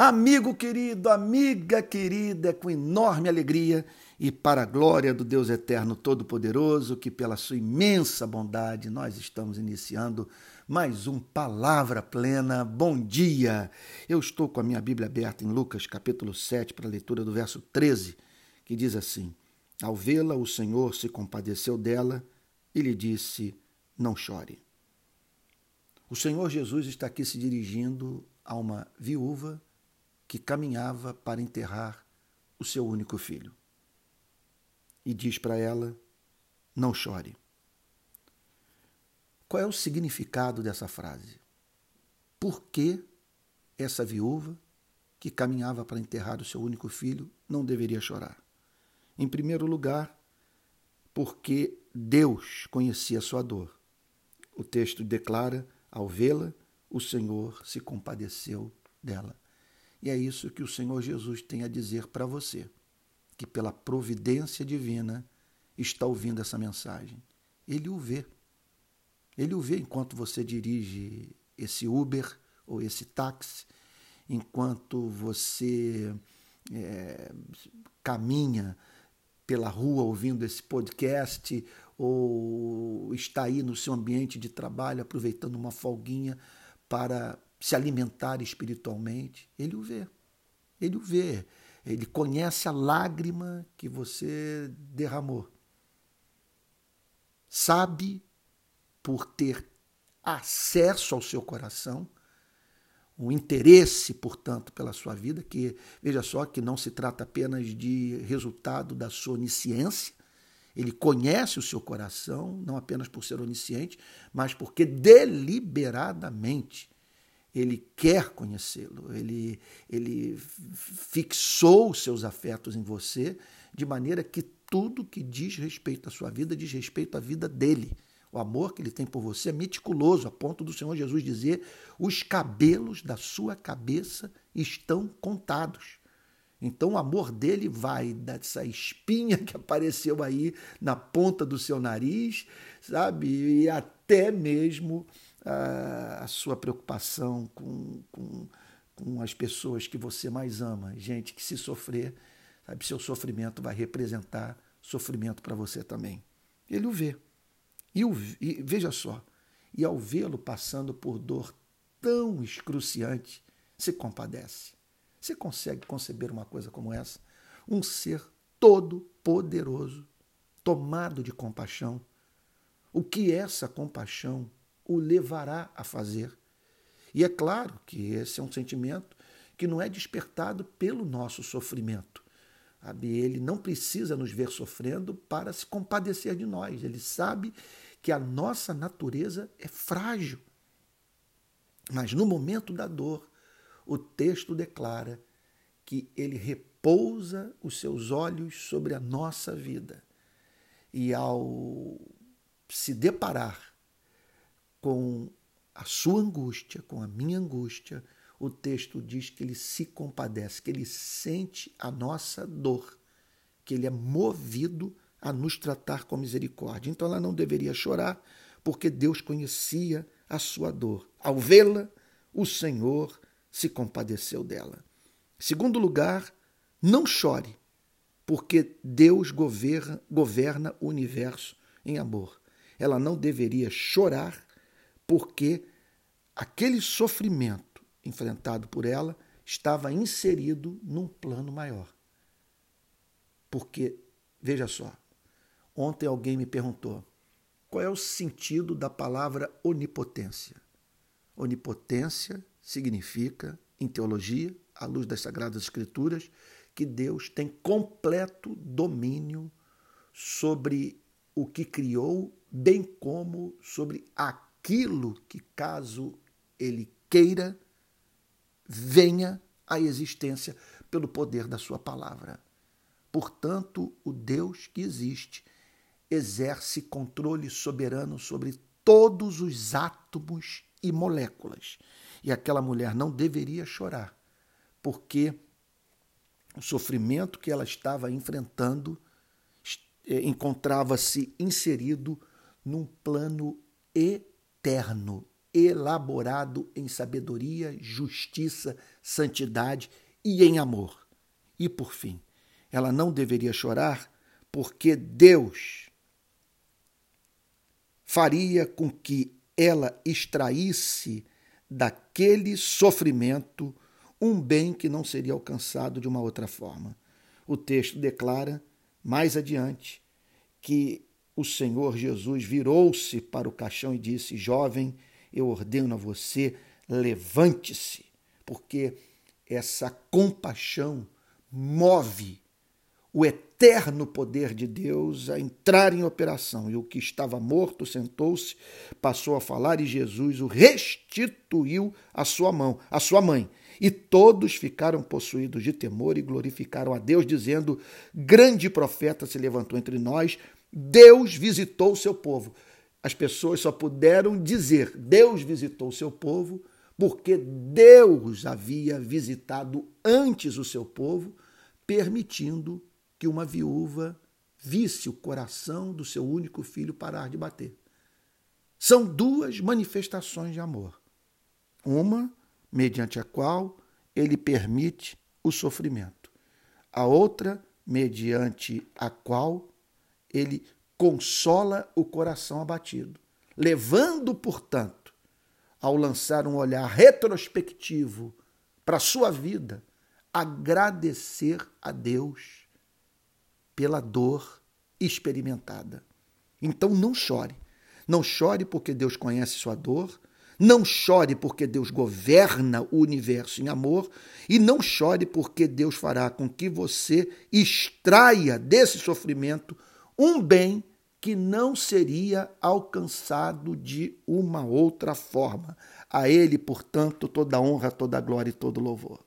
Amigo querido, amiga querida, é com enorme alegria e para a glória do Deus Eterno Todo-Poderoso, que pela sua imensa bondade nós estamos iniciando mais um Palavra Plena. Bom dia! Eu estou com a minha Bíblia aberta em Lucas capítulo 7 para a leitura do verso 13, que diz assim: Ao vê-la, o Senhor se compadeceu dela e lhe disse: Não chore. O Senhor Jesus está aqui se dirigindo a uma viúva que caminhava para enterrar o seu único filho. E diz para ela: Não chore. Qual é o significado dessa frase? Por que essa viúva que caminhava para enterrar o seu único filho não deveria chorar? Em primeiro lugar, porque Deus conhecia sua dor. O texto declara: ao vê-la, o Senhor se compadeceu dela. E é isso que o Senhor Jesus tem a dizer para você, que pela providência divina está ouvindo essa mensagem. Ele o vê. Ele o vê enquanto você dirige esse Uber ou esse táxi, enquanto você é, caminha pela rua ouvindo esse podcast ou está aí no seu ambiente de trabalho aproveitando uma folguinha para se alimentar espiritualmente, ele o vê. Ele o vê. Ele conhece a lágrima que você derramou. Sabe, por ter acesso ao seu coração, o interesse, portanto, pela sua vida, que veja só que não se trata apenas de resultado da sua onisciência, ele conhece o seu coração, não apenas por ser onisciente, mas porque deliberadamente ele quer conhecê-lo, ele, ele fixou seus afetos em você, de maneira que tudo que diz respeito à sua vida diz respeito à vida dele. O amor que ele tem por você é meticuloso, a ponto do Senhor Jesus dizer: os cabelos da sua cabeça estão contados. Então o amor dele vai dessa espinha que apareceu aí na ponta do seu nariz, sabe? E até mesmo a, sua preocupação com, com, com as pessoas que você mais ama. Gente que se sofrer, sabe, seu sofrimento vai representar sofrimento para você também. Ele o vê. E, o, e veja só, e ao vê-lo passando por dor tão excruciante, se compadece. Você consegue conceber uma coisa como essa? Um ser todo poderoso, tomado de compaixão. O que essa compaixão o levará a fazer? E é claro que esse é um sentimento que não é despertado pelo nosso sofrimento. Ele não precisa nos ver sofrendo para se compadecer de nós. Ele sabe que a nossa natureza é frágil. Mas no momento da dor, o texto declara que ele repousa os seus olhos sobre a nossa vida. E ao se deparar com a sua angústia, com a minha angústia, o texto diz que ele se compadece, que ele sente a nossa dor, que ele é movido a nos tratar com misericórdia. Então ela não deveria chorar, porque Deus conhecia a sua dor. Ao vê-la, o Senhor se compadeceu dela. Segundo lugar, não chore, porque Deus governa, governa o universo em amor. Ela não deveria chorar, porque aquele sofrimento enfrentado por ela estava inserido num plano maior. Porque, veja só, ontem alguém me perguntou qual é o sentido da palavra onipotência. Onipotência significa, em teologia, à luz das Sagradas Escrituras, que Deus tem completo domínio sobre o que criou, bem como sobre aquilo que, caso ele queira, venha à existência pelo poder da sua palavra. Portanto, o Deus que existe exerce controle soberano sobre todos os átomos e moléculas e aquela mulher não deveria chorar, porque o sofrimento que ela estava enfrentando é, encontrava-se inserido num plano eterno elaborado em sabedoria, justiça, santidade e em amor. E por fim, ela não deveria chorar porque Deus faria com que ela extraísse daquele sofrimento um bem que não seria alcançado de uma outra forma. O texto declara, mais adiante, que o Senhor Jesus virou-se para o caixão e disse: Jovem, eu ordeno a você, levante-se, porque essa compaixão move o eterno poder de Deus a entrar em operação. E o que estava morto sentou-se, passou a falar, e Jesus o restituiu à sua mão, à sua mãe. E todos ficaram possuídos de temor e glorificaram a Deus, dizendo: Grande profeta se levantou entre nós, Deus visitou o seu povo. As pessoas só puderam dizer: Deus visitou o seu povo, porque Deus havia visitado antes o seu povo, permitindo que uma viúva visse o coração do seu único filho parar de bater. São duas manifestações de amor. Uma mediante a qual ele permite o sofrimento. A outra, mediante a qual ele consola o coração abatido, levando, portanto, ao lançar um olhar retrospectivo para a sua vida, agradecer a Deus pela dor experimentada. Então não chore. Não chore porque Deus conhece sua dor, não chore porque Deus governa o universo em amor e não chore porque Deus fará com que você extraia desse sofrimento um bem que não seria alcançado de uma outra forma. A Ele, portanto, toda honra, toda glória e todo louvor.